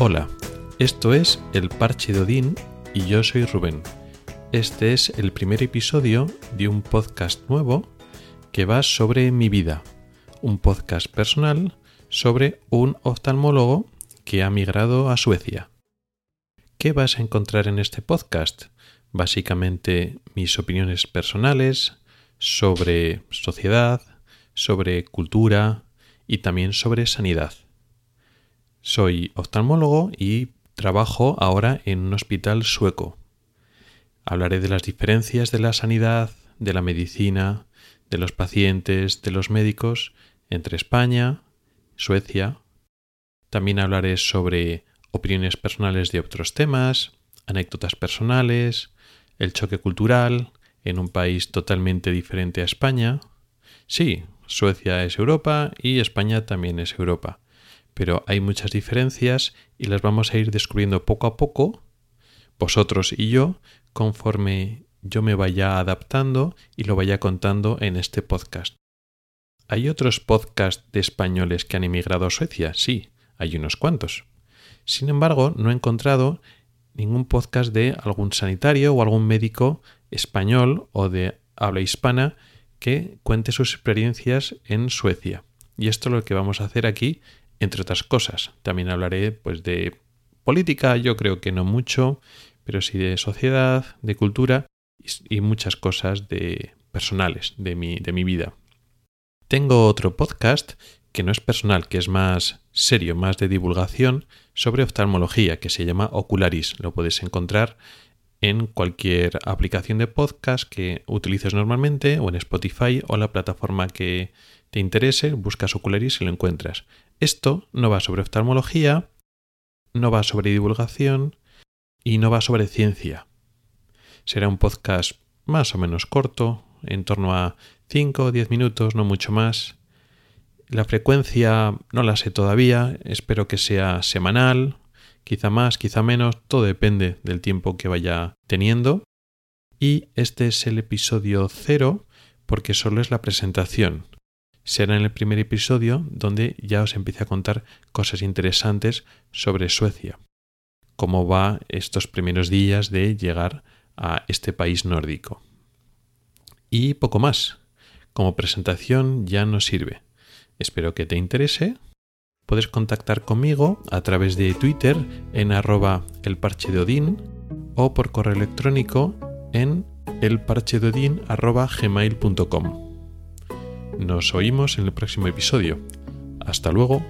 Hola, esto es El Parche de Odín y yo soy Rubén. Este es el primer episodio de un podcast nuevo que va sobre mi vida, un podcast personal sobre un oftalmólogo que ha migrado a Suecia. ¿Qué vas a encontrar en este podcast? Básicamente mis opiniones personales sobre sociedad, sobre cultura y también sobre sanidad. Soy oftalmólogo y trabajo ahora en un hospital sueco. Hablaré de las diferencias de la sanidad, de la medicina, de los pacientes, de los médicos entre España, Suecia. También hablaré sobre opiniones personales de otros temas, anécdotas personales, el choque cultural en un país totalmente diferente a España. Sí, Suecia es Europa y España también es Europa pero hay muchas diferencias y las vamos a ir descubriendo poco a poco, vosotros y yo, conforme yo me vaya adaptando y lo vaya contando en este podcast. ¿Hay otros podcasts de españoles que han emigrado a Suecia? Sí, hay unos cuantos. Sin embargo, no he encontrado ningún podcast de algún sanitario o algún médico español o de habla hispana que cuente sus experiencias en Suecia. Y esto es lo que vamos a hacer aquí entre otras cosas. También hablaré pues de política, yo creo que no mucho, pero sí de sociedad, de cultura y, muchas cosas de personales de mi, de mi vida. Tengo otro podcast que no es personal, que es más serio, más de divulgación, sobre oftalmología, que se llama Ocularis. Lo puedes encontrar en cualquier aplicación de podcast que utilices normalmente, o en Spotify, o la plataforma que te interese, buscas Ocularis y lo encuentras. Esto no va sobre oftalmología, no va sobre divulgación y no va sobre ciencia. Será un podcast más o menos corto, en torno a 5 o 10 minutos, no mucho más. La frecuencia no la sé todavía, espero que sea semanal, quizá más, quizá menos, todo depende del tiempo que vaya teniendo. Y este es el episodio cero porque solo es la presentación será en el primer episodio donde ya os empiece a contar cosas interesantes sobre Suecia, cómo va estos primeros días de llegar a este país nórdico. Y poco más. Como presentación ya nos sirve. Espero que te interese. Puedes contactar conmigo a través de Twitter en arroba elparchedeodín o por correo electrónico en elparchedeodín.gmail.com. Nos oímos en el próximo episodio. Hasta luego.